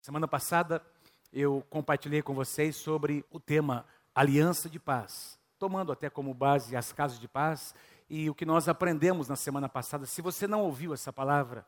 Semana passada eu compartilhei com vocês sobre o tema Aliança de Paz, tomando até como base as casas de paz e o que nós aprendemos na semana passada. Se você não ouviu essa palavra,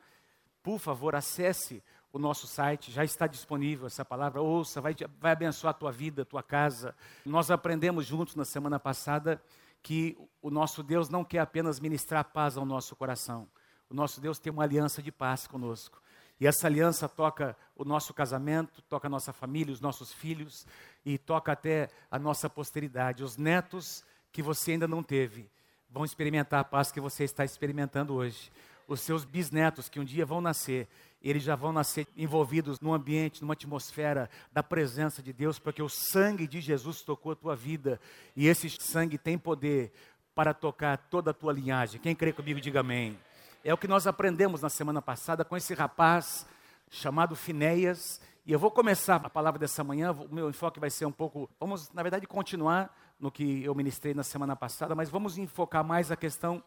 por favor, acesse o nosso site, já está disponível essa palavra, ouça, vai, vai abençoar a tua vida, a tua casa. Nós aprendemos juntos na semana passada que o nosso Deus não quer apenas ministrar paz ao nosso coração. O nosso Deus tem uma aliança de paz conosco. E essa aliança toca o nosso casamento, toca a nossa família, os nossos filhos e toca até a nossa posteridade. Os netos que você ainda não teve vão experimentar a paz que você está experimentando hoje. Os seus bisnetos que um dia vão nascer, eles já vão nascer envolvidos num ambiente, numa atmosfera da presença de Deus, porque o sangue de Jesus tocou a tua vida e esse sangue tem poder para tocar toda a tua linhagem. Quem crê comigo, diga amém. É o que nós aprendemos na semana passada com esse rapaz chamado Finéias. E eu vou começar a palavra dessa manhã, o meu enfoque vai ser um pouco. Vamos, na verdade, continuar no que eu ministrei na semana passada, mas vamos enfocar mais a questão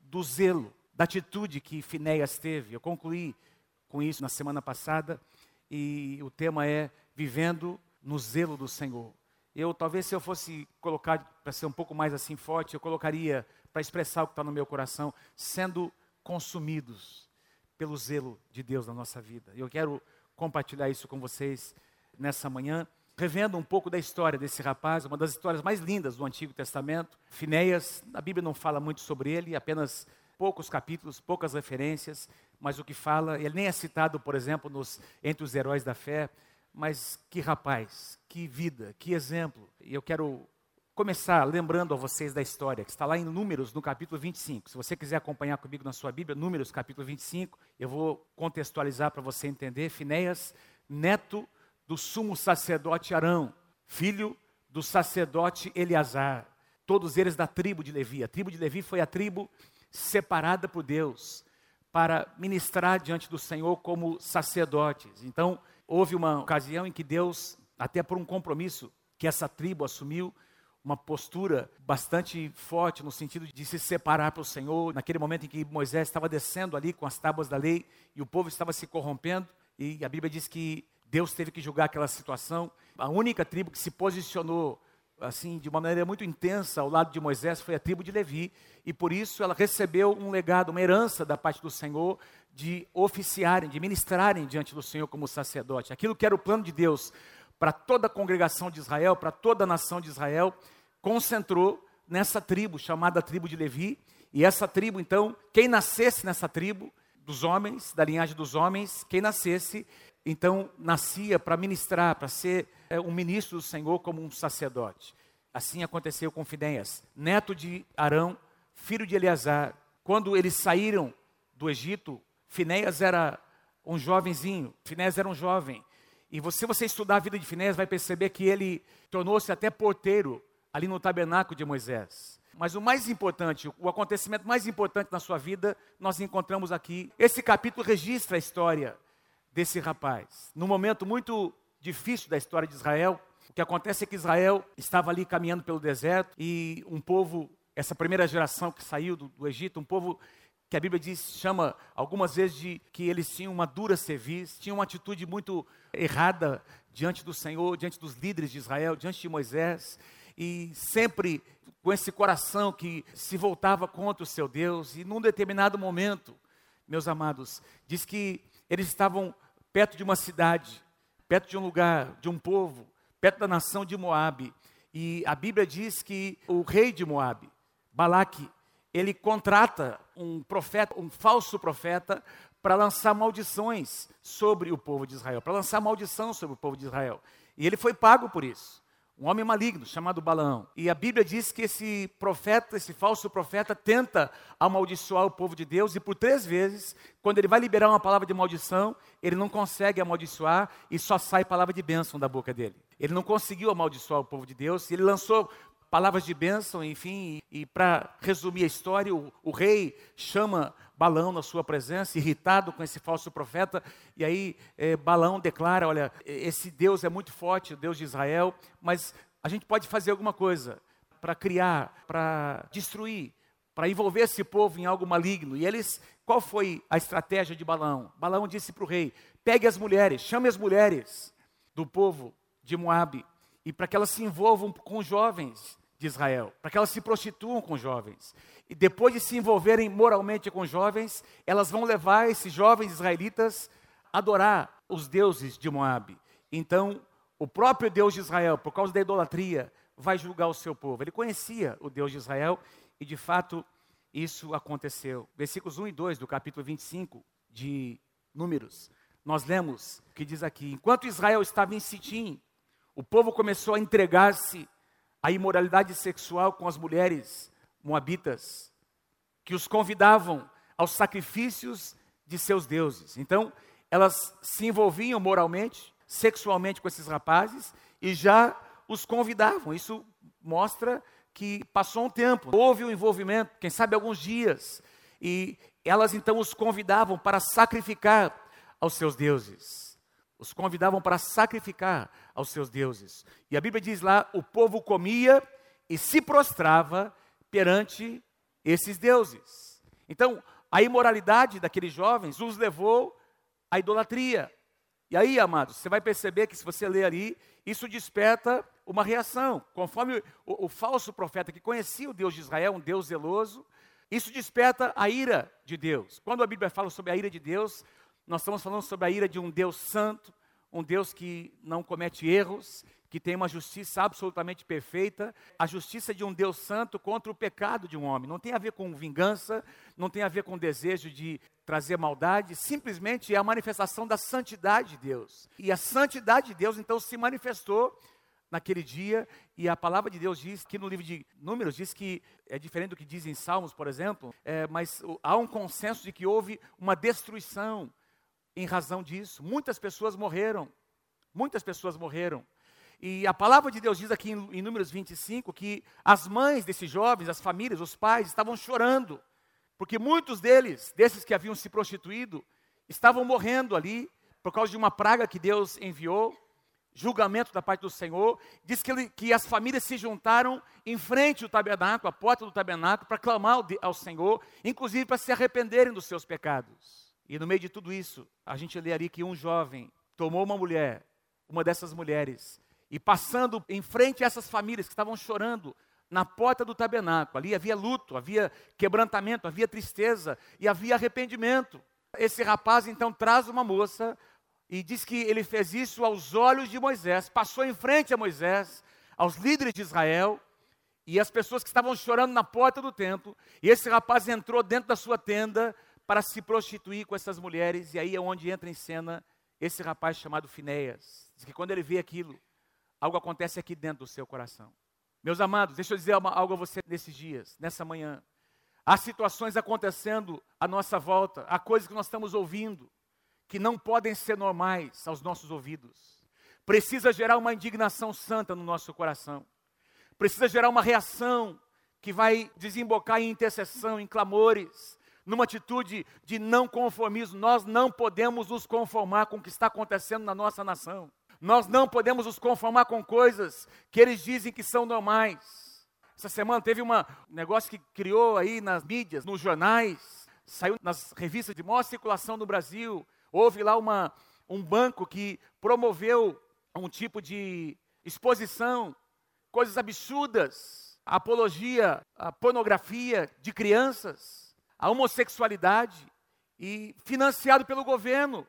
do zelo, da atitude que Finéias teve. Eu concluí com isso na semana passada e o tema é Vivendo no Zelo do Senhor. Eu, talvez, se eu fosse colocar, para ser um pouco mais assim forte, eu colocaria, para expressar o que está no meu coração, sendo consumidos pelo zelo de Deus na nossa vida. Eu quero compartilhar isso com vocês nessa manhã, revendo um pouco da história desse rapaz, uma das histórias mais lindas do Antigo Testamento. Finéias, a Bíblia não fala muito sobre ele, apenas poucos capítulos, poucas referências, mas o que fala, ele nem é citado, por exemplo, nos, entre os heróis da fé, mas que rapaz, que vida, que exemplo. E eu quero começar lembrando a vocês da história, que está lá em Números, no capítulo 25. Se você quiser acompanhar comigo na sua Bíblia, Números, capítulo 25, eu vou contextualizar para você entender. Finéias, neto do sumo sacerdote Arão, filho do sacerdote Eleazar, todos eles da tribo de Levi. A tribo de Levi foi a tribo separada por Deus para ministrar diante do Senhor como sacerdotes. Então, houve uma ocasião em que Deus, até por um compromisso que essa tribo assumiu, uma postura bastante forte no sentido de se separar para o Senhor, naquele momento em que Moisés estava descendo ali com as tábuas da lei e o povo estava se corrompendo, e a Bíblia diz que Deus teve que julgar aquela situação. A única tribo que se posicionou assim de uma maneira muito intensa ao lado de Moisés foi a tribo de Levi, e por isso ela recebeu um legado, uma herança da parte do Senhor de oficiarem, de ministrarem diante do Senhor como sacerdote. Aquilo que era o plano de Deus para toda a congregação de Israel, para toda a nação de Israel, concentrou nessa tribo chamada tribo de Levi. E essa tribo, então, quem nascesse nessa tribo, dos homens, da linhagem dos homens, quem nascesse, então nascia para ministrar, para ser é, um ministro do Senhor como um sacerdote. Assim aconteceu com Fidéias, neto de Arão, filho de Eleazar. Quando eles saíram do Egito, Finéias era um jovenzinho, Finéias era um jovem, e você, você estudar a vida de Finés, vai perceber que ele tornou-se até porteiro ali no tabernáculo de Moisés. Mas o mais importante, o acontecimento mais importante na sua vida, nós encontramos aqui. Esse capítulo registra a história desse rapaz. Num momento muito difícil da história de Israel, o que acontece é que Israel estava ali caminhando pelo deserto e um povo, essa primeira geração que saiu do, do Egito, um povo que a Bíblia diz, chama algumas vezes de que eles tinham uma dura cerviz, tinham uma atitude muito errada diante do Senhor, diante dos líderes de Israel, diante de Moisés, e sempre com esse coração que se voltava contra o seu Deus, e num determinado momento, meus amados, diz que eles estavam perto de uma cidade, perto de um lugar, de um povo, perto da nação de Moabe, e a Bíblia diz que o rei de Moabe, Balaque, ele contrata um profeta, um falso profeta, para lançar maldições sobre o povo de Israel, para lançar maldição sobre o povo de Israel. E ele foi pago por isso. Um homem maligno chamado Balaão. E a Bíblia diz que esse profeta, esse falso profeta, tenta amaldiçoar o povo de Deus, e por três vezes, quando ele vai liberar uma palavra de maldição, ele não consegue amaldiçoar e só sai palavra de bênção da boca dele. Ele não conseguiu amaldiçoar o povo de Deus, e ele lançou palavras de bênção, enfim, e, e para resumir a história, o, o, rei chama Balão na sua presença, irritado com esse falso profeta, e aí é, Balão declara: olha, esse Deus é muito forte, o Deus de Israel, mas a gente pode fazer alguma coisa para criar, para destruir, para envolver esse povo em algo maligno. E eles, qual foi a estratégia de Balão? Balão disse para o rei: pegue as mulheres, chame as mulheres do povo de Moabe e para que elas se envolvam com jovens de Israel, para que elas se prostituam com jovens. E depois de se envolverem moralmente com jovens, elas vão levar esses jovens israelitas a adorar os deuses de Moabe. Então, o próprio Deus de Israel, por causa da idolatria, vai julgar o seu povo. Ele conhecia o Deus de Israel e, de fato, isso aconteceu. Versículos 1 e 2 do capítulo 25 de Números. Nós lemos o que diz aqui: Enquanto Israel estava em Sitim, o povo começou a entregar-se à imoralidade sexual com as mulheres moabitas, que os convidavam aos sacrifícios de seus deuses. Então, elas se envolviam moralmente, sexualmente com esses rapazes e já os convidavam. Isso mostra que passou um tempo, houve um envolvimento, quem sabe alguns dias, e elas então os convidavam para sacrificar aos seus deuses. Os convidavam para sacrificar aos seus deuses. E a Bíblia diz lá: o povo comia e se prostrava perante esses deuses. Então, a imoralidade daqueles jovens os levou à idolatria. E aí, amados, você vai perceber que se você ler ali, isso desperta uma reação. Conforme o, o, falso profeta que conhecia o Deus de Israel, um Deus zeloso, isso desperta a ira de Deus. Quando a Bíblia fala sobre a ira de Deus, nós estamos falando sobre a ira de um Deus santo, um Deus que não comete erros, que tem uma justiça absolutamente perfeita, a justiça de um Deus santo contra o pecado de um homem. Não tem a ver com vingança, não tem a ver com desejo de trazer maldade, simplesmente é a manifestação da santidade de Deus. E a santidade de Deus então se manifestou naquele dia, e a palavra de Deus diz que no livro de Números diz que é diferente do que diz em Salmos, por exemplo, é, mas há um consenso de que houve uma destruição em razão disso. Muitas pessoas morreram, muitas pessoas morreram. E a palavra de Deus diz aqui em, em Números 25 que as mães desses jovens, as famílias, os pais estavam chorando, porque muitos deles, desses que haviam se prostituído, estavam morrendo ali por causa de uma praga que Deus enviou julgamento da parte do Senhor, diz que, ele, que as famílias se juntaram em frente ao tabernáculo, à porta do tabernáculo, para clamar ao, ao Senhor, inclusive para se arrependerem dos seus pecados. E no meio de tudo isso, a gente lê ali que um jovem tomou uma mulher, uma dessas mulheres, e passando em frente a essas famílias que estavam chorando na porta do tabernáculo, ali havia luto, havia quebrantamento, havia tristeza e havia arrependimento. Esse rapaz então traz uma moça e diz que ele fez isso aos olhos de Moisés, passou em frente a Moisés, aos líderes de Israel, e as pessoas que estavam chorando na porta do templo, e esse rapaz entrou dentro da sua tenda para se prostituir com essas mulheres, e aí é onde entra em cena esse rapaz chamado Finéias. Diz que quando ele vê aquilo, algo acontece aqui dentro do seu coração. Meus amados, deixa eu dizer algo a você nesses dias, nessa manhã. Há situações acontecendo à nossa volta, há coisas que nós estamos ouvindo, que não podem ser normais aos nossos ouvidos. Precisa gerar uma indignação santa no nosso coração. Precisa gerar uma reação que vai desembocar em intercessão, em clamores, numa atitude de não conformismo. Nós não podemos nos conformar com o que está acontecendo na nossa nação. Nós não podemos nos conformar com coisas que eles dizem que são normais. Essa semana teve um negócio que criou aí nas mídias, nos jornais, saiu nas revistas de maior circulação no Brasil, Houve lá uma, um banco que promoveu um tipo de exposição, coisas absurdas, apologia, a pornografia de crianças, a homossexualidade, e financiado pelo governo.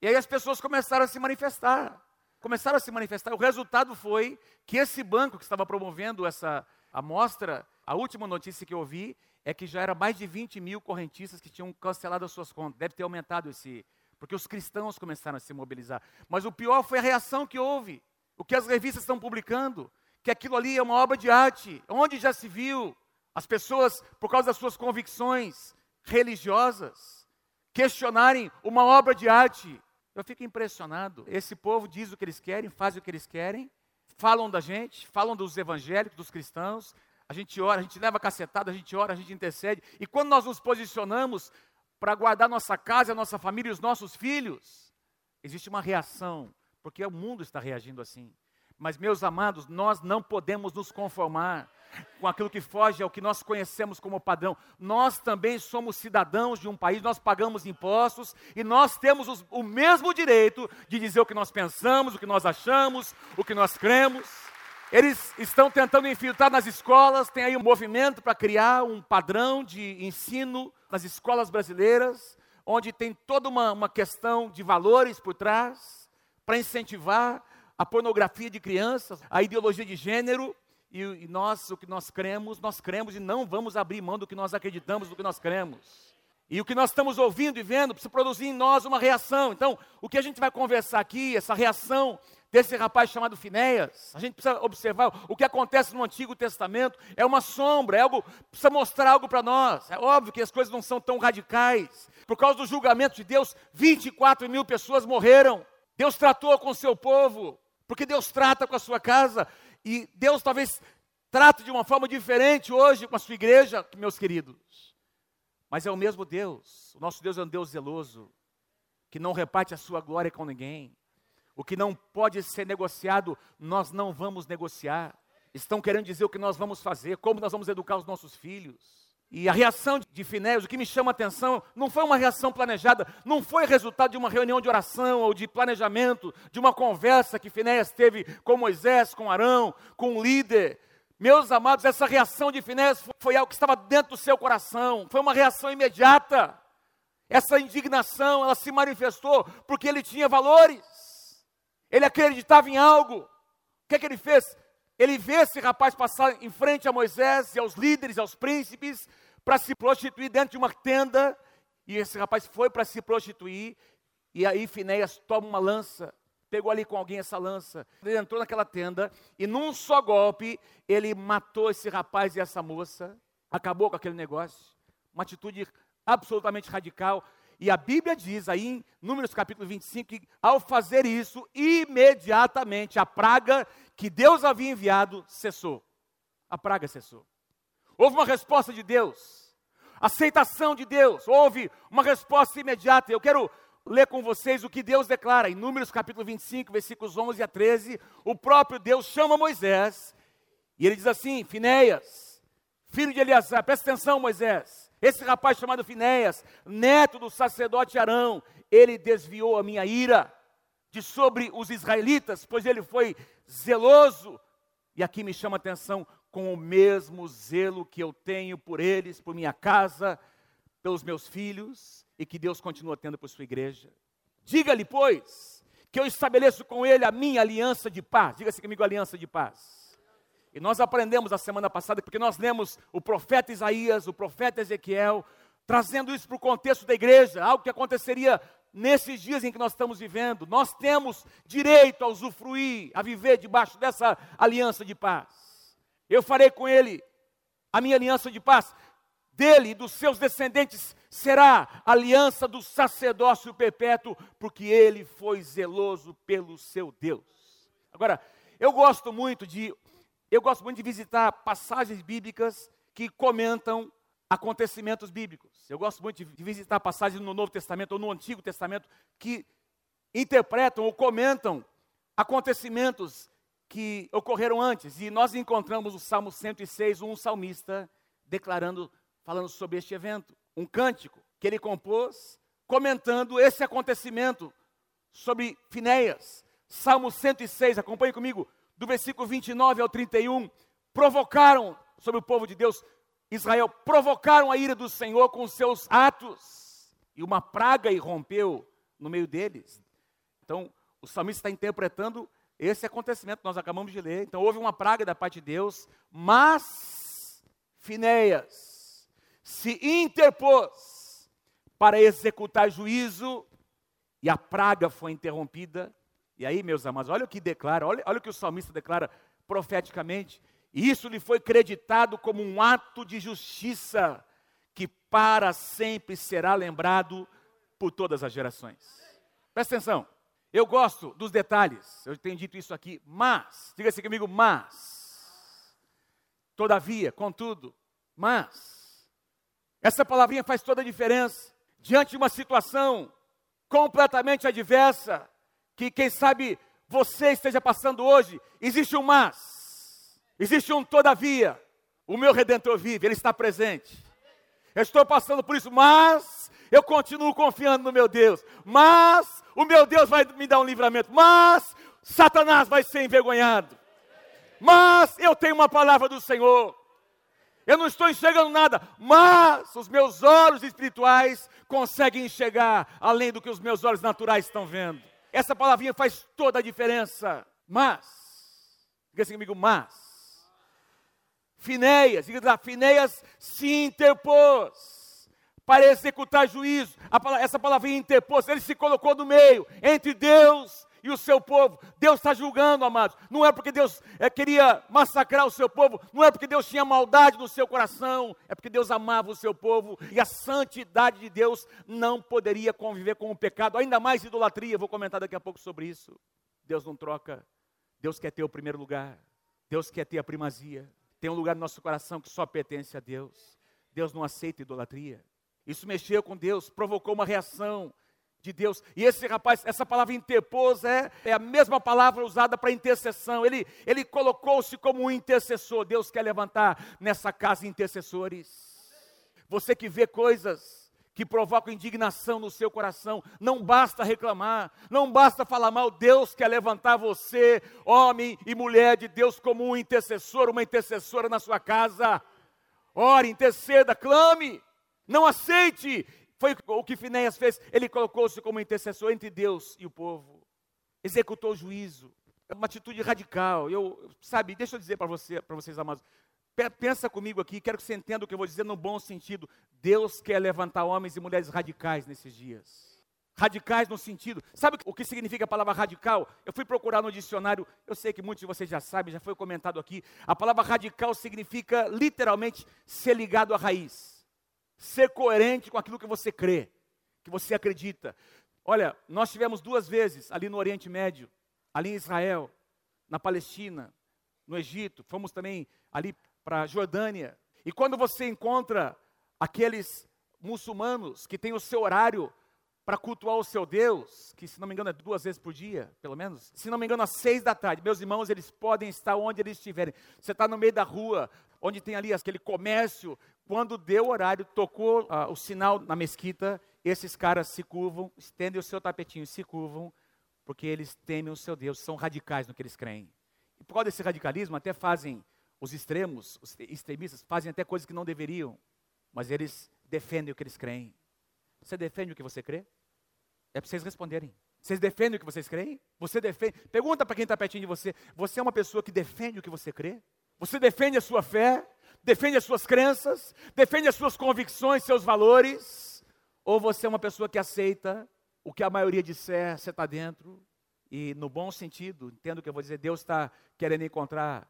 E aí as pessoas começaram a se manifestar. Começaram a se manifestar. O resultado foi que esse banco que estava promovendo essa amostra, a última notícia que eu ouvi é que já era mais de 20 mil correntistas que tinham cancelado as suas contas. Deve ter aumentado esse, porque os cristãos começaram a se mobilizar. Mas o pior foi a reação que houve. O que as revistas estão publicando, que aquilo ali é uma obra de arte. Onde já se viu as pessoas, por causa das suas convicções religiosas, questionarem uma obra de arte? Eu fico impressionado. Esse povo diz o que eles querem, faz o que eles querem, falam da gente, falam dos evangélicos, dos cristãos, a gente ora, a gente leva cacetada, a gente ora, a gente intercede. E quando nós nos posicionamos para guardar nossa casa, nossa família e os nossos filhos, existe uma reação, porque o mundo está reagindo assim. Mas, meus amados, nós não podemos nos conformar com aquilo que foge ao que nós conhecemos como padrão. Nós também somos cidadãos de um país, nós pagamos impostos e nós temos os, o mesmo direito de dizer o que nós pensamos, o que nós achamos, o que nós cremos. Eles estão tentando infiltrar nas escolas, tem aí um movimento para criar um padrão de ensino nas escolas brasileiras, onde tem toda uma, uma questão de valores por trás, para incentivar a pornografia de crianças, a ideologia de gênero, e, nós, o que nós cremos, nós cremos e não vamos abrir mão do que nós acreditamos, do que nós cremos. E o que nós estamos ouvindo e vendo precisa produzir em nós uma reação. Então, o que a gente vai conversar aqui, essa reação desse rapaz chamado Finéias, a gente precisa observar o que acontece no Antigo Testamento, é uma sombra, é algo, precisa mostrar algo para nós. É óbvio que as coisas não são tão radicais. Por causa do julgamento de Deus, 24 mil pessoas morreram. Deus tratou com o seu povo, porque Deus trata com a sua casa. E Deus talvez trate de uma forma diferente hoje com a sua igreja, meus queridos. Mas é o mesmo Deus. O nosso Deus é um Deus zeloso, que não reparte a sua glória com ninguém. O que não pode ser negociado, nós não vamos negociar. Estão querendo dizer o que nós vamos fazer, como nós vamos educar os nossos filhos. E a reação de Finéias, o que me chama a atenção, não foi uma reação planejada, não foi resultado de uma reunião de oração ou de planejamento, de uma conversa que Finéias teve com Moisés, com Arão, com o líder. Meus amados, essa reação de Finéias foi algo que estava dentro do seu coração, foi uma reação imediata. Essa indignação, ela se manifestou porque ele tinha valores, ele acreditava em algo. O que, é que ele fez? Ele vê esse rapaz passar em frente a Moisés e aos líderes, aos príncipes, para se prostituir dentro de uma tenda. E esse rapaz foi para se prostituir. E aí Finéias toma uma lança, pegou ali com alguém essa lança. Ele entrou naquela tenda e num só golpe ele matou esse rapaz e essa moça. Acabou com aquele negócio. Uma atitude absolutamente radical. E a Bíblia diz aí em Números capítulo 25 que ao fazer isso, imediatamente a praga que Deus havia enviado cessou. A praga cessou. Houve uma resposta de Deus. Aceitação de Deus. Houve uma resposta imediata. Eu quero ler com vocês o que Deus declara em Números capítulo 25, versículos 11 a 13. O próprio Deus chama Moisés e ele diz assim: Finéias, filho de Eleazar, presta atenção, Moisés. Esse rapaz chamado Finéias, neto do sacerdote Arão, ele desviou a minha ira de sobre os israelitas, pois ele foi zeloso. E aqui me chama a atenção com o mesmo zelo que eu tenho por eles, por minha casa, pelos meus filhos e que Deus continua tendo por sua igreja. Diga-lhe, pois, que eu estabeleço com ele a minha aliança de paz. Diga-se comigo, aliança de paz e nós aprendemos a semana passada, porque nós lemos o profeta Isaías, o profeta Ezequiel, trazendo isso para o contexto da igreja, algo que aconteceria nesses dias em que nós estamos vivendo. Nós temos direito a usufruir, a viver debaixo dessa aliança de paz. Eu farei com ele a minha aliança de paz. Dele e dos seus descendentes será a aliança do sacerdócio perpétuo, porque ele foi zeloso pelo seu Deus. Agora, eu gosto muito de eu gosto muito de visitar passagens bíblicas que comentam acontecimentos bíblicos. Eu gosto muito de visitar passagens no Novo Testamento ou no Antigo Testamento que interpretam ou comentam acontecimentos que ocorreram antes. E nós encontramos o Salmo 106, um salmista declarando, falando sobre este evento, um cântico que ele compôs comentando esse acontecimento sobre Finéias. Salmo 106, acompanhe comigo do versículo 29 ao 31, provocaram sobre o povo de Deus, Israel, provocaram a ira do Senhor com seus atos, e uma praga irrompeu no meio deles. Então, o salmista está interpretando esse acontecimento que nós acabamos de ler. Então, houve uma praga da parte de Deus, mas Finéias se interpôs para executar juízo, e a praga foi interrompida e aí, meus amados, olha o que declara, olha, olha o que o salmista declara profeticamente. Isso lhe foi creditado como um ato de justiça que para sempre será lembrado por todas as gerações. Presta atenção. Eu gosto dos detalhes. Eu tenho dito isso aqui, mas, diga assim comigo, mas. Todavia, contudo, mas. Essa palavrinha faz toda a diferença. Diante de uma situação completamente adversa, que quem sabe você esteja passando hoje, existe um mas, existe um todavia. O meu redentor vive, ele está presente. Eu estou passando por isso, mas eu continuo confiando no meu Deus. Mas o meu Deus vai me dar um livramento. Mas Satanás vai ser envergonhado. Mas eu tenho uma palavra do Senhor. Eu não estou enxergando nada, mas os meus olhos espirituais conseguem enxergar além do que os meus olhos naturais estão vendo. Essa palavrinha faz toda a diferença. Mas, diga assim comigo, mas. Finéias, diga lá, Finéias se interpôs para executar juízo. Essa palavrinha interpôs, ele se colocou no meio entre Deus e o seu povo. Deus está julgando, amados. Não é porque Deus é, queria massacrar o seu povo, não é porque Deus tinha maldade no seu coração, é porque Deus amava o seu povo e a santidade de Deus não poderia conviver com o pecado, ainda mais idolatria. Vou comentar daqui a pouco sobre isso. Deus não troca, Deus quer ter o primeiro lugar, Deus quer ter a primazia. Tem um lugar no nosso coração que só pertence a Deus. Deus não aceita idolatria. Isso mexeu com Deus, provocou uma reação de Deus. E esse rapaz, essa palavra interpôs é, é a mesma palavra usada para intercessão. Ele, ele colocou-se como um intercessor. Deus quer levantar nessa casa intercessores. Você que vê coisas que provocam indignação no seu coração, não basta reclamar, não basta falar mal, Deus quer levantar você, homem e mulher de Deus, como um intercessor, uma intercessora na sua casa. Ore, interceda, clame, não aceite foi o que Finéias fez. Ele colocou-se como intercessor entre Deus e o povo. Executou o juízo. É uma atitude radical. Eu, sabe, deixa eu dizer para você, para vocês amados. Pensa comigo aqui, quero que você entenda o que eu vou dizer no bom sentido. Deus quer levantar homens e mulheres radicais nesses dias. Radicais no sentido, sabe o que significa a palavra radical? Eu fui procurar no dicionário, eu sei que muitos de vocês já sabem, já foi comentado aqui. A palavra radical significa literalmente ser ligado à raiz ser coerente com aquilo que você crê, que você acredita. Olha, nós tivemos duas vezes ali no Oriente Médio, ali em Israel, na Palestina, no Egito, fomos também ali para a Jordânia. E quando você encontra aqueles muçulmanos que têm o seu horário para cultuar o seu Deus, que se não me engano é duas vezes por dia, pelo menos, se não me engano às seis da tarde, meus irmãos, eles podem estar onde eles estiverem. Você está no meio da rua, onde tem ali aquele comércio, quando deu o horário, tocou uh, o sinal na mesquita, esses caras se curvam, estendem o seu tapetinho se curvam, porque eles temem o seu Deus, são radicais no que eles creem. E por causa desse radicalismo, até fazem, os extremos, os extremistas, fazem até coisas que não deveriam, mas eles defendem o que eles creem. Você defende o que você crê? É para vocês responderem. Vocês defendem o que vocês creem? Você defende? Pergunta para quem está pertinho de você. Você é uma pessoa que defende o que você crê? Você defende a sua fé? Defende as suas crenças? Defende as suas convicções, seus valores? Ou você é uma pessoa que aceita o que a maioria disser, você está dentro? E no bom sentido, entendo o que eu vou dizer, Deus está querendo encontrar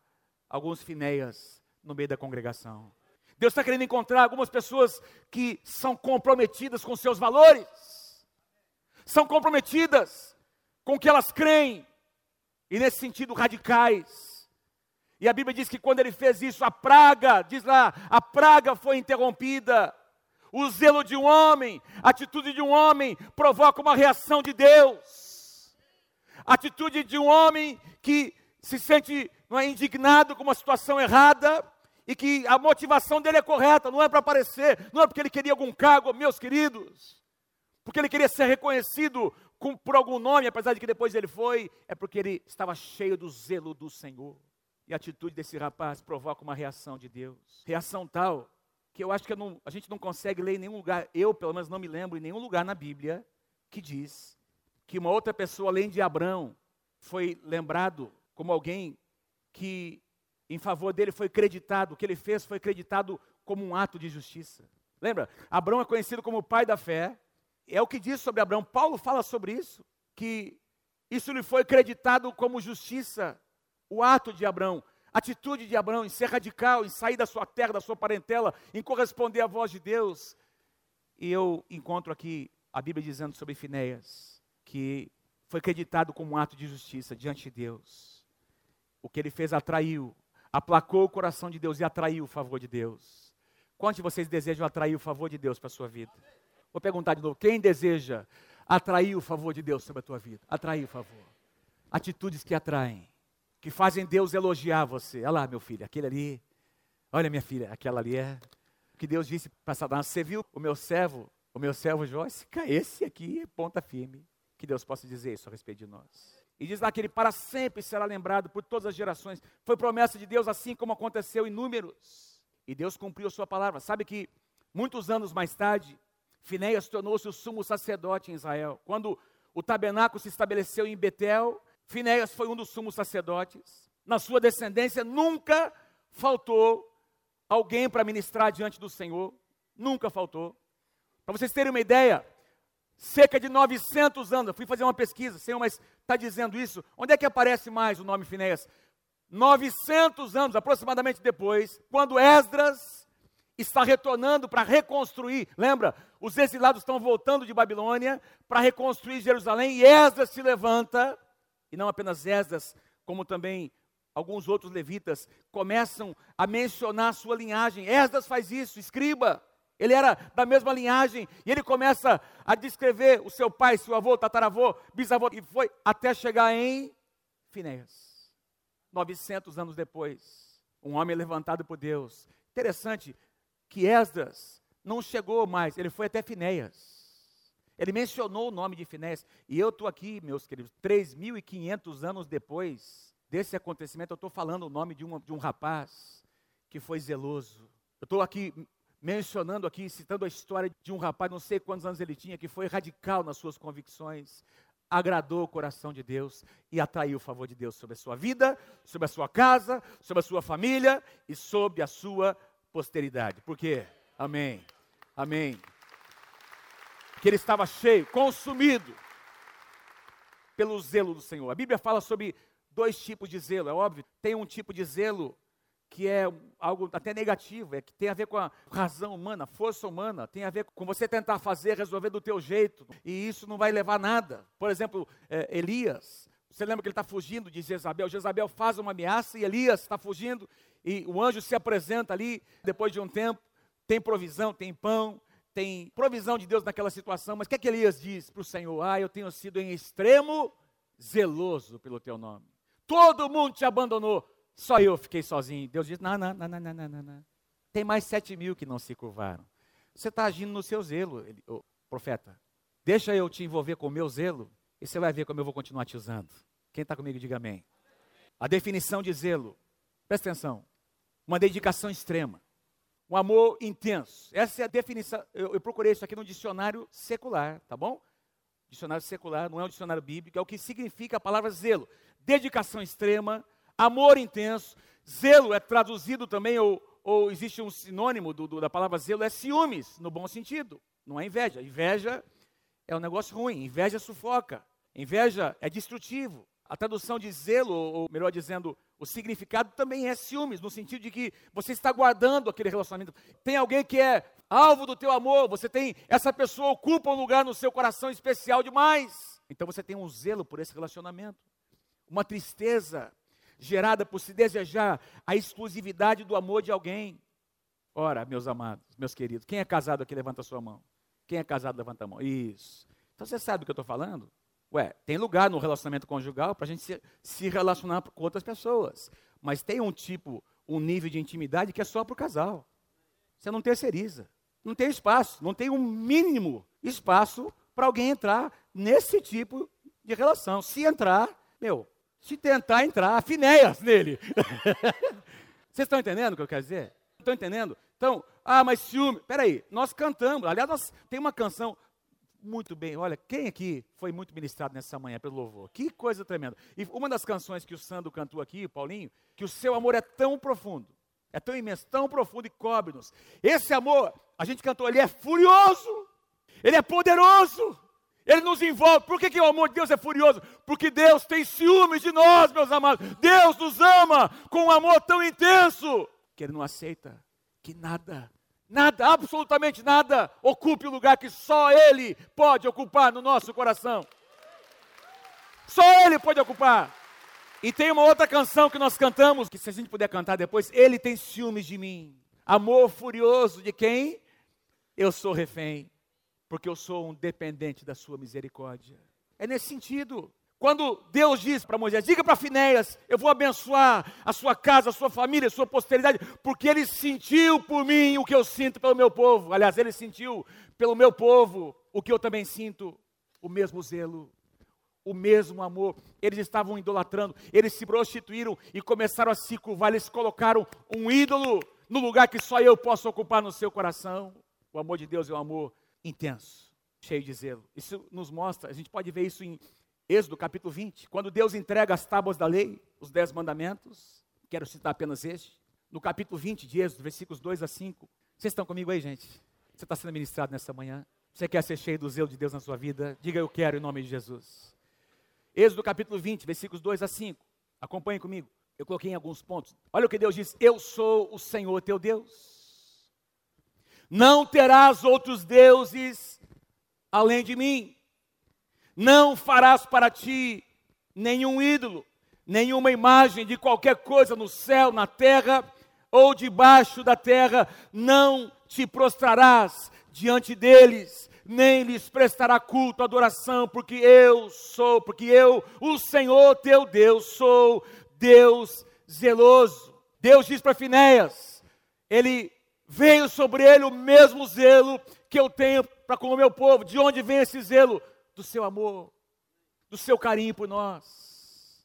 alguns finéias no meio da congregação. Deus está querendo encontrar algumas pessoas que são comprometidas com seus valores são comprometidas com o que elas creem, e nesse sentido radicais. E a Bíblia diz que quando ele fez isso, a praga, diz lá, a praga foi interrompida. O zelo de um homem, a atitude de um homem provoca uma reação de Deus. A atitude de um homem que se sente não é, indignado com uma situação errada e que a motivação dele é correta, não é para aparecer, não é porque ele queria algum cargo, meus queridos porque ele queria ser reconhecido com, por algum nome, apesar de que depois ele foi, é porque ele estava cheio do zelo do Senhor. E a atitude desse rapaz provoca uma reação de Deus. Reação tal que eu acho que eu não, a gente não consegue ler em nenhum lugar, eu pelo menos não me lembro em nenhum lugar na Bíblia que diz que uma outra pessoa além de Abraão foi lembrado como alguém que em favor dele foi creditado, o que ele fez foi creditado como um ato de justiça. Lembra? Abraão é conhecido como o pai da fé, é o que diz sobre Abraão. Paulo fala sobre isso, que isso lhe foi acreditado como justiça, o ato de Abraão, a atitude de Abraão em ser radical, em sair da sua terra, da sua parentela, em corresponder à voz de Deus. E eu encontro aqui a Bíblia dizendo sobre Finéias, que foi acreditado como um ato de justiça diante de Deus. O que ele fez atraiu, aplacou o coração de Deus e atraiu o favor de Deus. Quantos de vocês desejam atrair o favor de Deus para a sua vida? Vou perguntar de novo: quem deseja atrair o favor de Deus sobre a tua vida? Atrair o favor. atitudes que atraem, que fazem Deus elogiar você. Olha lá, meu filho, aquele ali. Olha, minha filha, aquela ali é. Que Deus disse para Satanás: Você viu o meu servo, o meu servo Jó? Esse aqui é ponta firme. Que Deus possa dizer isso a respeito de nós. E diz lá que ele para sempre será lembrado por todas as gerações. Foi promessa de Deus, assim como aconteceu em números. E Deus cumpriu a sua palavra. Sabe que muitos anos mais tarde, Finéias tornou-se o sumo sacerdote em Israel. Quando o tabernáculo se estabeleceu em Betel, Finéias foi um dos sumos sacerdotes. Na sua descendência nunca faltou alguém para ministrar diante do Senhor. Nunca faltou. Para vocês terem uma ideia, cerca de 900 anos, fui fazer uma pesquisa, Senhor, mas está dizendo isso? Onde é que aparece mais o nome Finéias? 900 anos aproximadamente depois, quando Esdras está retornando para reconstruir, lembra? Os exilados estão voltando de Babilônia para reconstruir Jerusalém e Esdras se levanta, e não apenas Esdras, como também alguns outros levitas começam a mencionar sua linhagem. Esdras faz isso, escriba. Ele era da mesma linhagem e ele começa a descrever o seu pai, seu avô, tataravô, bisavô e foi até chegar em Finéias. 900 anos depois, um homem levantado por Deus. Interessante que Esdras não chegou mais, ele foi até Finéias. Ele mencionou o nome de Finéias. E eu estou aqui, meus queridos, 3.500 anos depois desse acontecimento, eu estou falando o nome de, de um rapaz que foi zeloso. Eu estou aqui mencionando aqui, citando a história de um rapaz, não sei quantos anos ele tinha, que foi radical nas suas convicções, agradou o coração de Deus e atraiu o favor de Deus sobre a sua vida, sobre a sua casa, sobre a sua família e sobre a sua posteridade. Por quê? Amém. Amém. Que ele estava cheio, consumido pelo zelo do Senhor. A Bíblia fala sobre dois tipos de zelo, é óbvio. Tem um tipo de zelo que é algo até negativo, é que tem a ver com a razão humana, força humana, tem a ver com você tentar fazer, resolver do teu jeito, e isso não vai levar a nada. Por exemplo, é, Elias, você lembra que ele está fugindo de Jezabel, Jezabel faz uma ameaça e Elias está fugindo, e o anjo se apresenta ali, depois de um tempo, tem provisão, tem pão, tem provisão de Deus naquela situação, mas o que é que Elias diz para o Senhor? Ah, eu tenho sido em extremo zeloso pelo teu nome. Todo mundo te abandonou, só eu fiquei sozinho. Deus disse: não, não, não, não, não, não, não. Tem mais sete mil que não se curvaram. Você está agindo no seu zelo, ele, oh, profeta. Deixa eu te envolver com o meu zelo e você vai ver como eu vou continuar te usando. Quem está comigo, diga amém. A definição de zelo, presta atenção, uma dedicação extrema, um amor intenso. Essa é a definição. Eu, eu procurei isso aqui no dicionário secular, tá bom? Dicionário secular, não é um dicionário bíblico, é o que significa a palavra zelo. Dedicação extrema, amor intenso. Zelo é traduzido também, ou, ou existe um sinônimo do, do, da palavra zelo, é ciúmes, no bom sentido. Não é inveja. Inveja é um negócio ruim. Inveja sufoca. Inveja é destrutivo. A tradução de zelo, ou melhor dizendo, o significado também é ciúmes, no sentido de que você está guardando aquele relacionamento. Tem alguém que é alvo do teu amor, você tem, essa pessoa ocupa um lugar no seu coração especial demais. Então você tem um zelo por esse relacionamento. Uma tristeza gerada por se desejar a exclusividade do amor de alguém. Ora, meus amados, meus queridos, quem é casado aqui levanta a sua mão. Quem é casado levanta a mão. Isso. Então você sabe do que eu estou falando? Ué, tem lugar no relacionamento conjugal para a gente se, se relacionar com outras pessoas. Mas tem um tipo, um nível de intimidade que é só para o casal. Você não terceiriza. Não tem espaço, não tem um mínimo espaço para alguém entrar nesse tipo de relação. Se entrar, meu, se tentar entrar, Finéias nele. Vocês estão entendendo o que eu quero dizer? Estão entendendo? Então, ah, mas ciúme. Peraí, nós cantamos. Aliás, nós, tem uma canção muito bem. Olha, quem aqui foi muito ministrado nessa manhã pelo louvor? Que coisa tremenda. E uma das canções que o Sandro cantou aqui, Paulinho, que o seu amor é tão profundo, é tão imenso, tão profundo e cobre-nos. Esse amor, a gente cantou, ele é furioso, ele é poderoso, ele nos envolve. Por que, que o amor de Deus é furioso? Porque Deus tem ciúmes de nós, meus amados. Deus nos ama com um amor tão intenso que Ele não aceita que nada, nada, absolutamente nada, ocupe o lugar que só Ele pode ocupar no nosso coração. Só Ele pode ocupar. E tem uma outra canção que nós cantamos, que se a gente puder cantar depois, Ele tem ciúmes de mim. Amor furioso de quem? Eu sou refém porque eu sou um dependente da sua misericórdia. É nesse sentido. Quando Deus diz para Moisés: diga para Finéias, eu vou abençoar a sua casa, a sua família, a sua posteridade, porque ele sentiu por mim o que eu sinto pelo meu povo. Aliás, ele sentiu pelo meu povo o que eu também sinto, o mesmo zelo, o mesmo amor. Eles estavam idolatrando, eles se prostituíram e começaram a se curvar, eles colocaram um ídolo no lugar que só eu posso ocupar no seu coração. O amor de Deus é um amor intenso, cheio de zelo. Isso nos mostra, a gente pode ver isso em Êxodo capítulo 20, quando Deus entrega as tábuas da lei, os dez mandamentos, quero citar apenas este, no capítulo 20 de Êxodo, versículos 2 a 5. Vocês estão comigo aí, gente? Você está sendo ministrado nessa manhã? Você quer ser cheio do zelo de Deus na sua vida? Diga eu quero em nome de Jesus. Êxodo capítulo 20, versículos 2 a 5. Acompanhe comigo. Eu coloquei em alguns pontos. Olha o que Deus diz: Eu sou o Senhor teu Deus. Não terás outros deuses além de mim. Não farás para ti nenhum ídolo, nenhuma imagem de qualquer coisa no céu, na terra ou debaixo da terra. Não te prostrarás diante deles, nem lhes prestará culto, adoração, porque eu sou, porque eu, o Senhor teu Deus, sou Deus zeloso. Deus diz para Finéias, ele veio sobre ele o mesmo zelo que eu tenho para com o meu povo. De onde vem esse zelo? Do seu amor, do seu carinho por nós.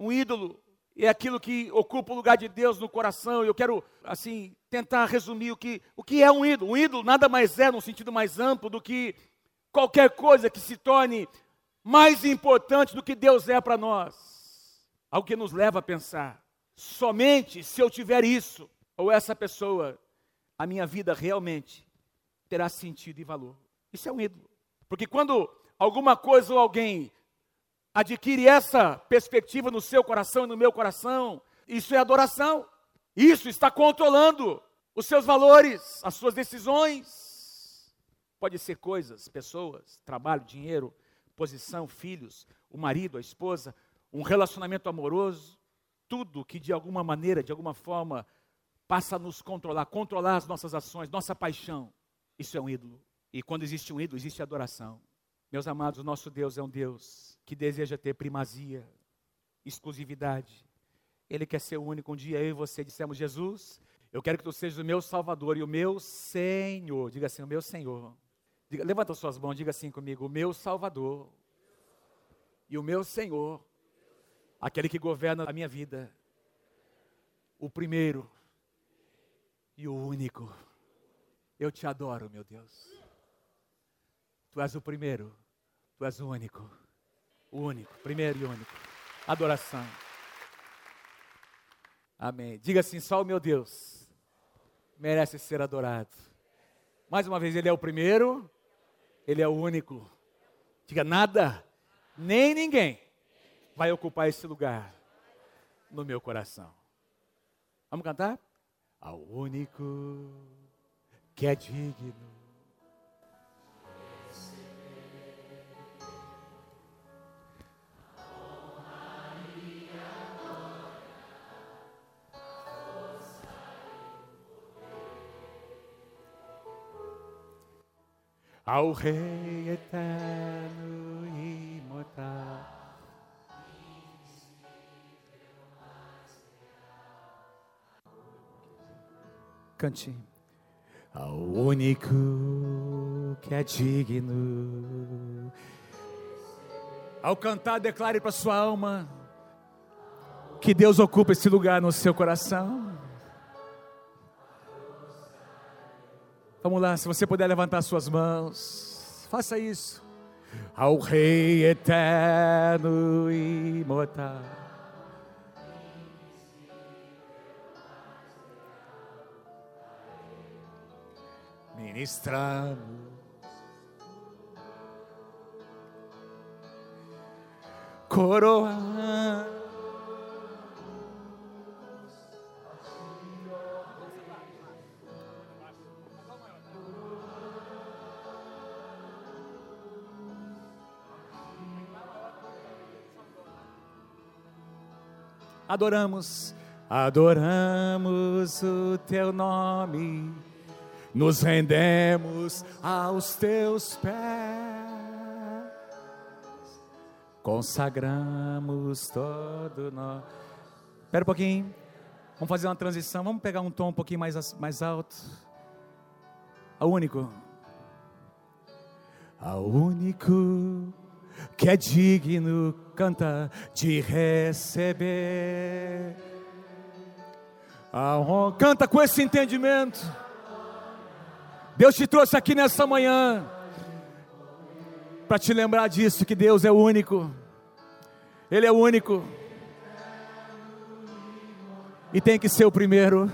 Um ídolo é aquilo que ocupa o lugar de Deus no coração. Eu quero, assim, tentar resumir o que, o que é um ídolo. Um ídolo nada mais é, num sentido mais amplo, do que qualquer coisa que se torne mais importante do que Deus é para nós. Algo que nos leva a pensar: somente se eu tiver isso, ou essa pessoa, a minha vida realmente terá sentido e valor. Isso é um ídolo. Porque quando alguma coisa ou alguém adquire essa perspectiva no seu coração e no meu coração, isso é adoração. Isso está controlando os seus valores, as suas decisões. Pode ser coisas, pessoas, trabalho, dinheiro, posição, filhos, o marido, a esposa, um relacionamento amoroso, tudo que de alguma maneira, de alguma forma, passa a nos controlar, controlar as nossas ações, nossa paixão. Isso é um ídolo. E quando existe um ídolo, existe adoração. Meus amados, nosso Deus é um Deus que deseja ter primazia, exclusividade. Ele quer ser o único. Um dia eu e você dissemos, Jesus, eu quero que tu sejas o meu Salvador e o meu Senhor. Diga assim, o meu Senhor. Diga, levanta suas mãos, diga assim comigo, o meu Salvador e o meu Senhor, aquele que governa a minha vida, o primeiro e o único. Eu te adoro, meu Deus. Tu és o primeiro, tu és o único. O único, primeiro e único. Adoração. Amém. Diga assim: só o meu Deus merece ser adorado. Mais uma vez, Ele é o primeiro, Ele é o único. Diga nada, nem ninguém vai ocupar esse lugar no meu coração. Vamos cantar? Ao único que é digno ao Rei eterno e imortal. Cante. Ao único que é digno. Ao cantar, declare para sua alma que Deus ocupa esse lugar no seu coração. Vamos lá, se você puder levantar suas mãos, faça isso. Ao Rei eterno e imortal. Ministramos. Coroa adoramos, adoramos o teu nome, nos rendemos aos teus pés. consagramos todo nós. Espera um pouquinho. Vamos fazer uma transição. Vamos pegar um tom um pouquinho mais, mais alto. A único. A único que é digno canta de receber. A canta com esse entendimento. Deus te trouxe aqui nessa manhã para te lembrar disso que Deus é o único. Ele é o único. E tem que ser o primeiro.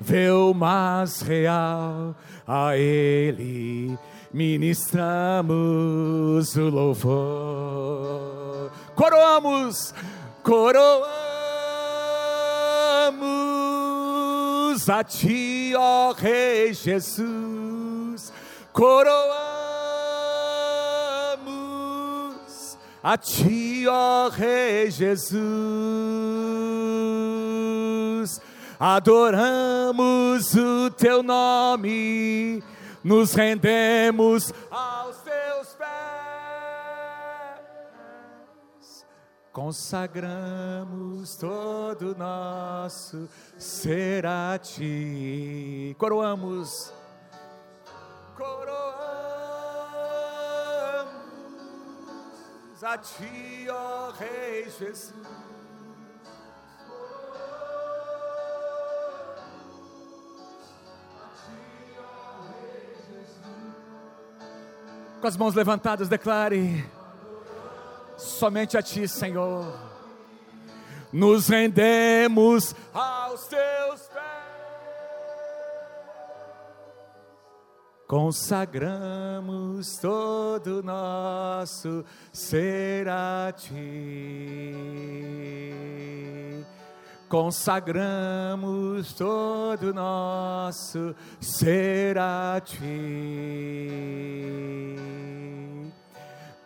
Vê o mais real a Ele ministramos o louvor. Coroamos, coroamos a Ti, ó Rei Jesus. Coroamos a Ti, ó Rei Jesus. Adoramos o Teu nome nos rendemos aos teus pés, consagramos todo nosso ser a ti. Coroamos, coroamos a ti, ó Rei Jesus. Com as mãos levantadas, declare: somente a Ti, Senhor, nos rendemos aos Teus pés, consagramos todo nosso ser a Ti consagramos todo nosso ser a ti.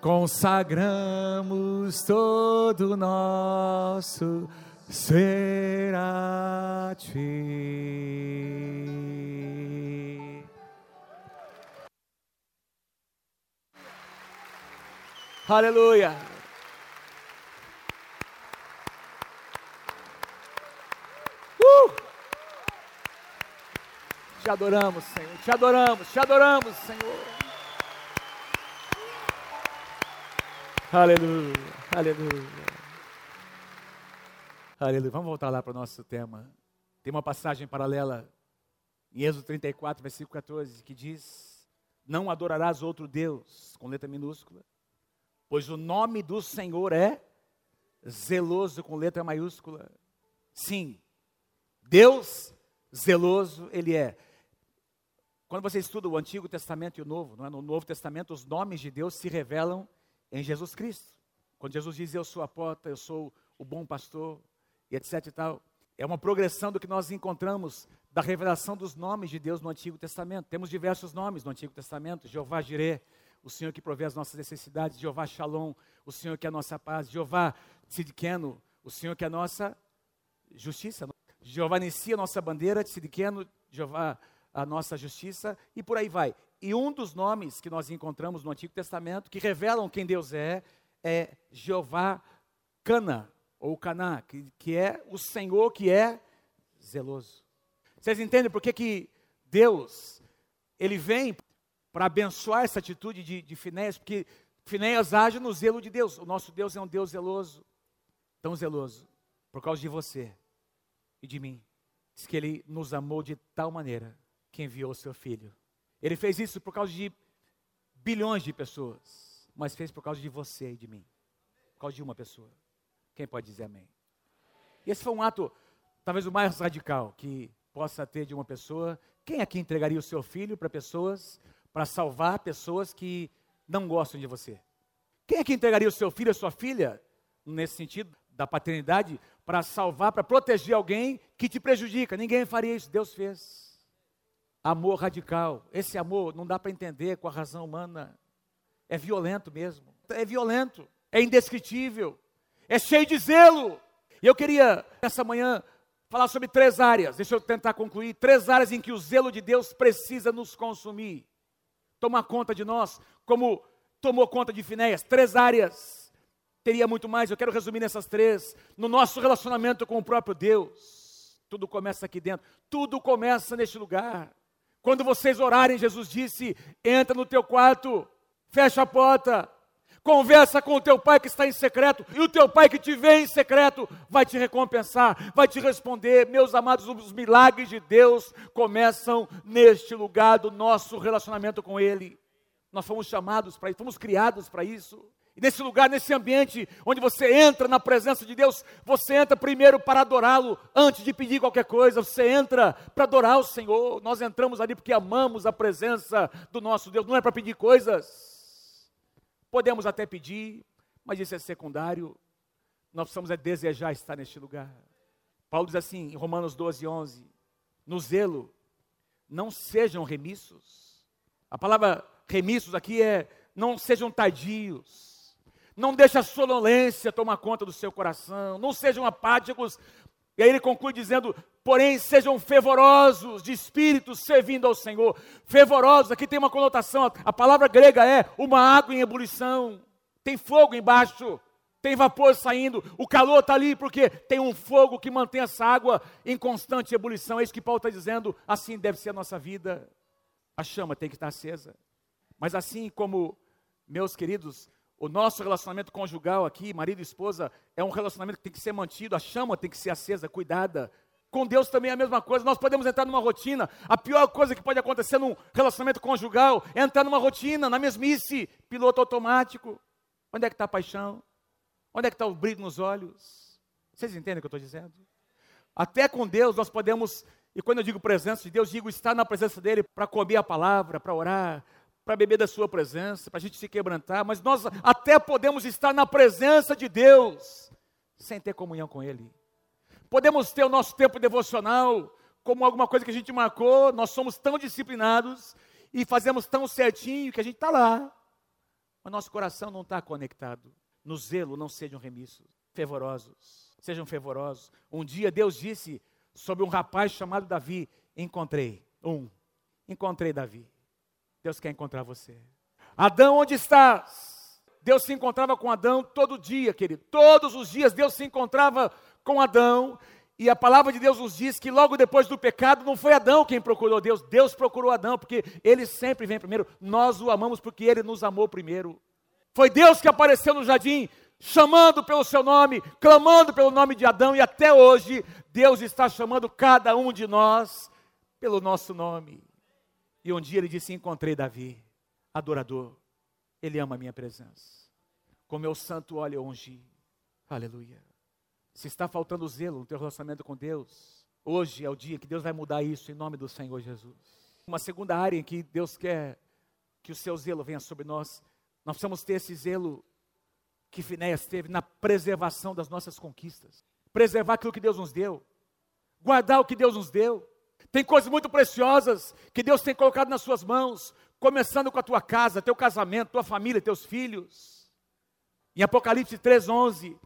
Consagramos todo nosso ser a ti. Aleluia. Te adoramos, Senhor. Te adoramos, te adoramos, Senhor. Aleluia, aleluia. Aleluia. Vamos voltar lá para o nosso tema. Tem uma passagem paralela em Êxodo 34, versículo 14, que diz: Não adorarás outro Deus, com letra minúscula, pois o nome do Senhor é zeloso, com letra maiúscula. Sim, Deus zeloso Ele é. Quando você estuda o Antigo Testamento e o Novo, é? no Novo Testamento, os nomes de Deus se revelam em Jesus Cristo. Quando Jesus diz, eu sou a porta, eu sou o bom pastor, e etc e tal. É uma progressão do que nós encontramos da revelação dos nomes de Deus no Antigo Testamento. Temos diversos nomes no Antigo Testamento. Jeová Jireh, o Senhor que provê as nossas necessidades. Jeová Shalom, o Senhor que é a nossa paz. Jeová Tzidkeno, o Senhor que é a nossa justiça. Jeová Nissi, a nossa bandeira. Tzidkeno, Jeová a nossa justiça e por aí vai. E um dos nomes que nós encontramos no Antigo Testamento que revelam quem Deus é é Jeová Cana ou Caná, que, que é o Senhor que é zeloso. Vocês entendem por que, que Deus ele vem para abençoar essa atitude de, de Finéias? Porque Finéias age no zelo de Deus. O nosso Deus é um Deus zeloso, tão zeloso, por causa de você e de mim. Diz que Ele nos amou de tal maneira que enviou o seu filho. Ele fez isso por causa de bilhões de pessoas, mas fez por causa de você e de mim. Por causa de uma pessoa. Quem pode dizer amém? E esse foi um ato, talvez o mais radical que possa ter de uma pessoa. Quem aqui entregaria o seu filho para pessoas, para salvar pessoas que não gostam de você? Quem aqui entregaria o seu filho, a sua filha, nesse sentido da paternidade, para salvar, para proteger alguém que te prejudica? Ninguém faria isso, Deus fez amor radical. Esse amor não dá para entender com a razão humana. É violento mesmo. É violento, é indescritível, é cheio de zelo. E eu queria, essa manhã, falar sobre três áreas. Deixa eu tentar concluir. Três áreas em que o zelo de Deus precisa nos consumir. Tomar conta de nós, como tomou conta de Finéias? Três áreas. Teria muito mais, eu quero resumir nessas três. No nosso relacionamento com o próprio Deus. Tudo começa aqui dentro. Tudo começa neste lugar. Quando vocês orarem, Jesus disse: entra no teu quarto, fecha a porta, conversa com o teu pai que está em secreto, e o teu pai que te vê em secreto vai te recompensar, vai te responder. Meus amados, os milagres de Deus começam neste lugar do nosso relacionamento com Ele. Nós fomos chamados para isso, fomos criados para isso. E nesse lugar, nesse ambiente onde você entra na presença de Deus, você entra primeiro para adorá-lo, antes de pedir qualquer coisa, você entra para adorar o Senhor. Nós entramos ali porque amamos a presença do nosso Deus, não é para pedir coisas. Podemos até pedir, mas isso é secundário. Nós precisamos é desejar estar neste lugar. Paulo diz assim em Romanos 12, 11: No zelo, não sejam remissos. A palavra remissos aqui é não sejam tardios. Não deixe a sonolência tomar conta do seu coração. Não sejam apáticos. E aí ele conclui dizendo: porém sejam fervorosos de espírito servindo ao Senhor. Fervorosos, aqui tem uma conotação, a palavra grega é uma água em ebulição, tem fogo embaixo, tem vapor saindo, o calor está ali porque tem um fogo que mantém essa água em constante ebulição. É isso que Paulo está dizendo, assim deve ser a nossa vida. A chama tem que estar acesa. Mas assim como, meus queridos, o nosso relacionamento conjugal aqui, marido e esposa, é um relacionamento que tem que ser mantido, a chama tem que ser acesa, cuidada, com Deus também é a mesma coisa. Nós podemos entrar numa rotina. A pior coisa que pode acontecer num relacionamento conjugal é entrar numa rotina, na mesmice, piloto automático. Onde é que está a paixão? Onde é que está o brilho nos olhos? Vocês entendem o que eu estou dizendo? Até com Deus nós podemos, e quando eu digo presença de Deus, digo estar na presença dEle para comer a palavra, para orar, para beber da Sua presença, para a gente se quebrantar, mas nós até podemos estar na presença de Deus sem ter comunhão com Ele. Podemos ter o nosso tempo devocional como alguma coisa que a gente marcou, nós somos tão disciplinados e fazemos tão certinho que a gente está lá, mas nosso coração não está conectado. No zelo, não sejam remissos, fervorosos, sejam fervorosos. Um dia Deus disse sobre um rapaz chamado Davi: Encontrei, um, encontrei Davi. Deus quer encontrar você. Adão, onde estás? Deus se encontrava com Adão todo dia, querido. Todos os dias Deus se encontrava com Adão, e a palavra de Deus nos diz que logo depois do pecado não foi Adão quem procurou Deus, Deus procurou Adão, porque ele sempre vem primeiro. Nós o amamos porque ele nos amou primeiro. Foi Deus que apareceu no jardim, chamando pelo seu nome, clamando pelo nome de Adão, e até hoje Deus está chamando cada um de nós pelo nosso nome. E um dia ele disse: Encontrei Davi, adorador, ele ama a minha presença. Com meu santo óleo eu ungi. Aleluia. Se está faltando zelo no teu relacionamento com Deus, hoje é o dia que Deus vai mudar isso em nome do Senhor Jesus. Uma segunda área em que Deus quer que o seu zelo venha sobre nós, nós precisamos ter esse zelo que Finéias teve na preservação das nossas conquistas. Preservar aquilo que Deus nos deu. Guardar o que Deus nos deu. Tem coisas muito preciosas que Deus tem colocado nas suas mãos, começando com a tua casa, teu casamento, tua família, teus filhos. Em Apocalipse 3:11,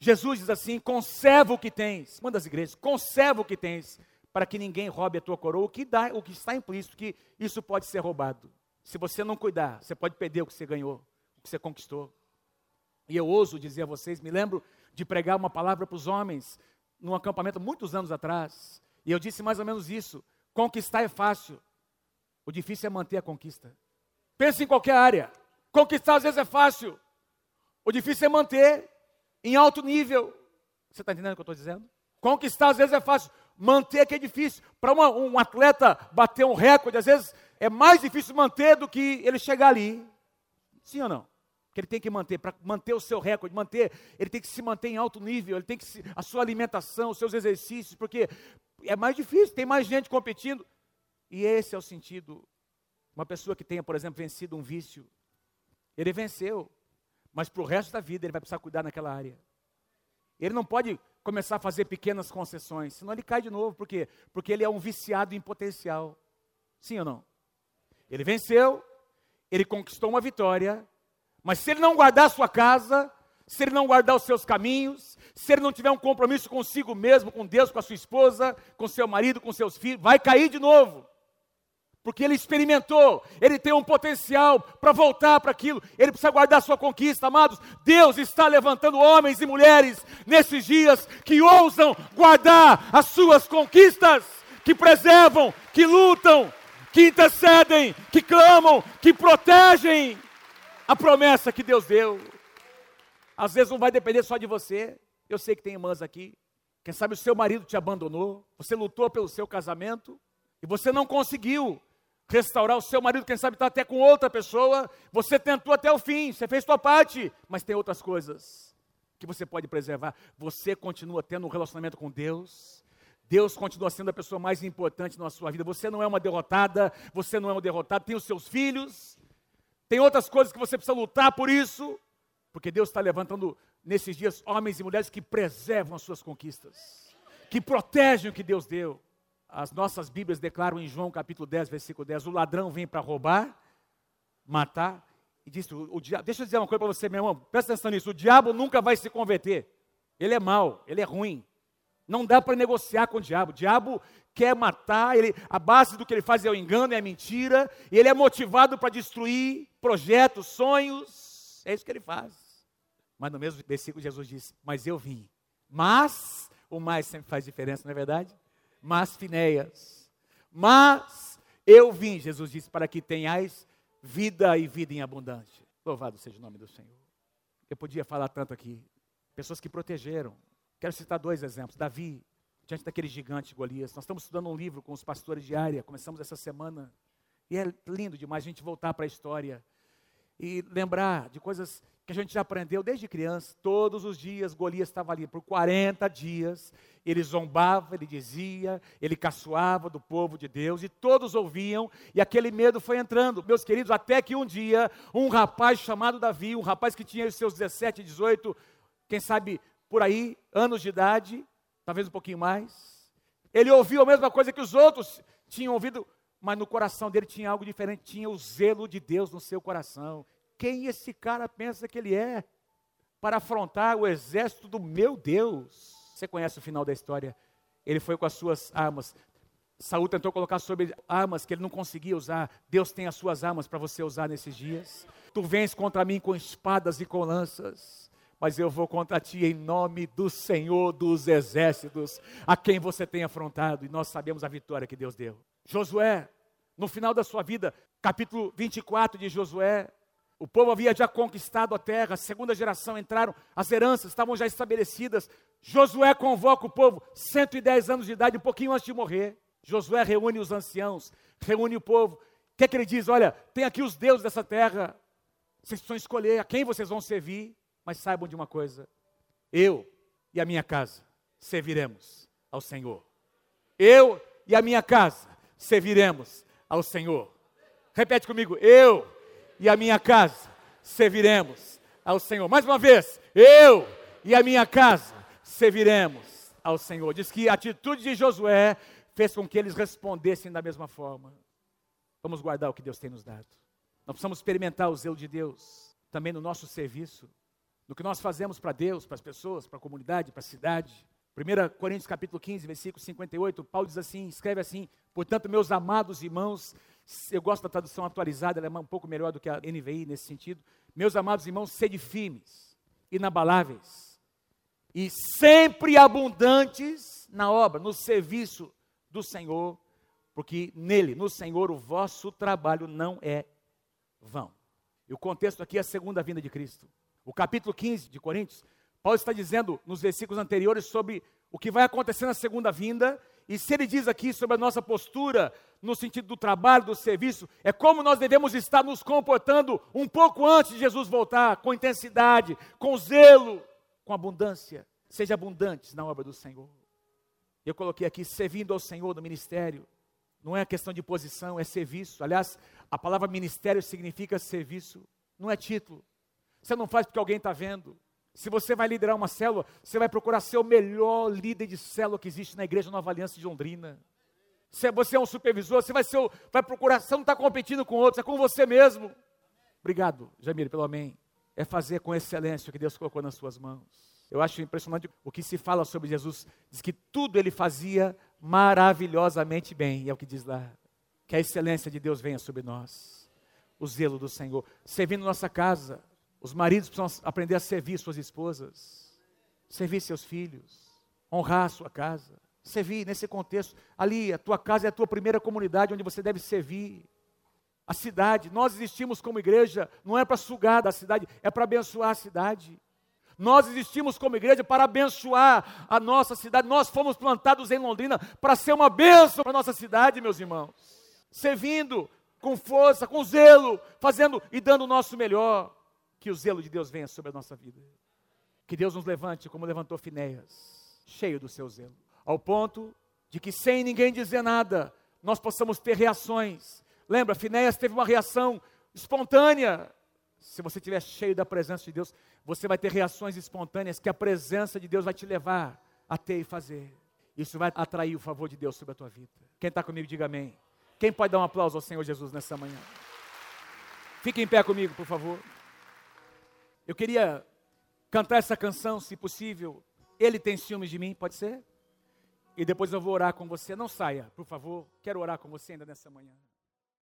Jesus diz assim: conserva o que tens, manda as igrejas, conserva o que tens, para que ninguém roube a tua coroa, o que, dá, o que está implícito, que isso pode ser roubado. Se você não cuidar, você pode perder o que você ganhou, o que você conquistou. E eu ouso dizer a vocês, me lembro de pregar uma palavra para os homens, num acampamento muitos anos atrás, e eu disse mais ou menos isso: conquistar é fácil, o difícil é manter a conquista. Pense em qualquer área, conquistar às vezes é fácil, o difícil é manter em alto nível. Você está entendendo o que eu estou dizendo? Conquistar às vezes é fácil, manter que é difícil. Para um atleta bater um recorde, às vezes é mais difícil manter do que ele chegar ali. Sim ou não? Que ele tem que manter, para manter o seu recorde, manter, ele tem que se manter em alto nível, ele tem que se, a sua alimentação, os seus exercícios, porque é mais difícil, tem mais gente competindo. E esse é o sentido. Uma pessoa que tenha, por exemplo, vencido um vício, ele venceu, mas para o resto da vida ele vai precisar cuidar naquela área. Ele não pode começar a fazer pequenas concessões, senão ele cai de novo. Por quê? Porque ele é um viciado em potencial. Sim ou não? Ele venceu, ele conquistou uma vitória, mas se ele não guardar sua casa, se ele não guardar os seus caminhos, se ele não tiver um compromisso consigo mesmo, com Deus, com a sua esposa, com seu marido, com seus filhos, vai cair de novo. porque ele experimentou, ele tem um potencial para voltar para aquilo, ele precisa guardar sua conquista, amados. Deus está levantando homens e mulheres nesses dias que ousam guardar as suas conquistas, que preservam, que lutam, que intercedem, que clamam, que protegem a promessa que Deus deu. Às vezes não vai depender só de você. Eu sei que tem irmãs aqui. Quem sabe o seu marido te abandonou, você lutou pelo seu casamento e você não conseguiu restaurar o seu marido, quem sabe está até com outra pessoa, você tentou até o fim, você fez sua parte, mas tem outras coisas que você pode preservar. Você continua tendo um relacionamento com Deus. Deus continua sendo a pessoa mais importante na sua vida. Você não é uma derrotada, você não é um derrotado, tem os seus filhos, tem outras coisas que você precisa lutar por isso, porque Deus está levantando nesses dias homens e mulheres que preservam as suas conquistas, que protegem o que Deus deu. As nossas Bíblias declaram em João capítulo 10, versículo 10: o ladrão vem para roubar, matar e disse: o, o diabo, deixa eu dizer uma coisa para você, meu irmão, presta atenção nisso: o diabo nunca vai se converter. Ele é mau, ele é ruim. Não dá para negociar com o diabo. O diabo quer matar, ele, a base do que ele faz é o engano, é a mentira, e ele é motivado para destruir projetos, sonhos. É isso que ele faz. Mas no mesmo versículo, Jesus disse: Mas eu vim. Mas o mais sempre faz diferença, não é verdade? mas Finéias. Mas eu vim, Jesus disse, para que tenhais vida e vida em abundância. Louvado seja o nome do Senhor. Eu podia falar tanto aqui. Pessoas que protegeram. Quero citar dois exemplos. Davi, diante daquele gigante Golias. Nós estamos estudando um livro com os pastores de área. Começamos essa semana. E é lindo demais a gente voltar para a história e lembrar de coisas que a gente já aprendeu desde criança. Todos os dias Golias estava ali por 40 dias. Ele zombava, ele dizia, ele caçoava do povo de Deus e todos ouviam e aquele medo foi entrando. Meus queridos, até que um dia um rapaz chamado Davi, um rapaz que tinha os seus 17, 18, quem sabe por aí, anos de idade, talvez um pouquinho mais, ele ouviu a mesma coisa que os outros tinham ouvido mas no coração dele tinha algo diferente, tinha o zelo de Deus no seu coração. Quem esse cara pensa que ele é para afrontar o exército do meu Deus? Você conhece o final da história? Ele foi com as suas armas. Saul tentou colocar sobre armas que ele não conseguia usar. Deus tem as suas armas para você usar nesses dias. Tu vens contra mim com espadas e com lanças, mas eu vou contra ti em nome do Senhor dos exércitos, a quem você tem afrontado, e nós sabemos a vitória que Deus deu. Josué, no final da sua vida, capítulo 24 de Josué, o povo havia já conquistado a terra, a segunda geração entraram, as heranças estavam já estabelecidas. Josué convoca o povo, 110 anos de idade, um pouquinho antes de morrer. Josué reúne os anciãos, reúne o povo. O que é que ele diz? Olha, tem aqui os deuses dessa terra, vocês precisam escolher a quem vocês vão servir, mas saibam de uma coisa: eu e a minha casa serviremos ao Senhor. Eu e a minha casa serviremos ao Senhor. Repete comigo: eu e a minha casa serviremos ao Senhor. Mais uma vez, eu e a minha casa serviremos ao Senhor. Diz que a atitude de Josué fez com que eles respondessem da mesma forma. Vamos guardar o que Deus tem nos dado. Nós precisamos experimentar o zelo de Deus também no nosso serviço, no que nós fazemos para Deus, para as pessoas, para a comunidade, para a cidade. 1 Coríntios capítulo 15, versículo 58, Paulo diz assim, escreve assim, portanto, meus amados irmãos, eu gosto da tradução atualizada, ela é um pouco melhor do que a NVI nesse sentido. Meus amados irmãos, sede firmes, inabaláveis e sempre abundantes na obra, no serviço do Senhor, porque nele, no Senhor, o vosso trabalho não é vão. E o contexto aqui é a segunda vinda de Cristo. O capítulo 15 de Coríntios Paulo está dizendo nos versículos anteriores sobre o que vai acontecer na segunda vinda, e se ele diz aqui sobre a nossa postura, no sentido do trabalho, do serviço, é como nós devemos estar nos comportando um pouco antes de Jesus voltar, com intensidade, com zelo, com abundância. Seja abundantes na obra do Senhor. Eu coloquei aqui, servindo ao Senhor no ministério. Não é questão de posição, é serviço. Aliás, a palavra ministério significa serviço, não é título. Você não faz porque alguém está vendo. Se você vai liderar uma célula, você vai procurar ser o melhor líder de célula que existe na Igreja Nova Aliança de Londrina. Se você é um supervisor, você vai, ser o, vai procurar, você não está competindo com outros, é com você mesmo. Obrigado, Jamir, pelo amém. É fazer com excelência o que Deus colocou nas suas mãos. Eu acho impressionante o que se fala sobre Jesus. Diz que tudo ele fazia maravilhosamente bem. E é o que diz lá. Que a excelência de Deus venha sobre nós. O zelo do Senhor. Servindo nossa casa. Os maridos precisam aprender a servir suas esposas. Servir seus filhos. Honrar a sua casa. Servir nesse contexto. Ali, a tua casa é a tua primeira comunidade onde você deve servir. A cidade, nós existimos como igreja, não é para sugar da cidade, é para abençoar a cidade. Nós existimos como igreja para abençoar a nossa cidade. Nós fomos plantados em Londrina para ser uma bênção para a nossa cidade, meus irmãos. Servindo com força, com zelo, fazendo e dando o nosso melhor. Que o zelo de Deus venha sobre a nossa vida. Que Deus nos levante como levantou Finéias, cheio do seu zelo. Ao ponto de que, sem ninguém dizer nada, nós possamos ter reações. Lembra, Finéias teve uma reação espontânea. Se você estiver cheio da presença de Deus, você vai ter reações espontâneas que a presença de Deus vai te levar a ter e fazer. Isso vai atrair o favor de Deus sobre a tua vida. Quem está comigo, diga amém. Quem pode dar um aplauso ao Senhor Jesus nessa manhã? Fique em pé comigo, por favor. Eu queria cantar essa canção, se possível. Ele tem ciúmes de mim, pode ser? E depois eu vou orar com você. Não saia, por favor. Quero orar com você ainda nessa manhã.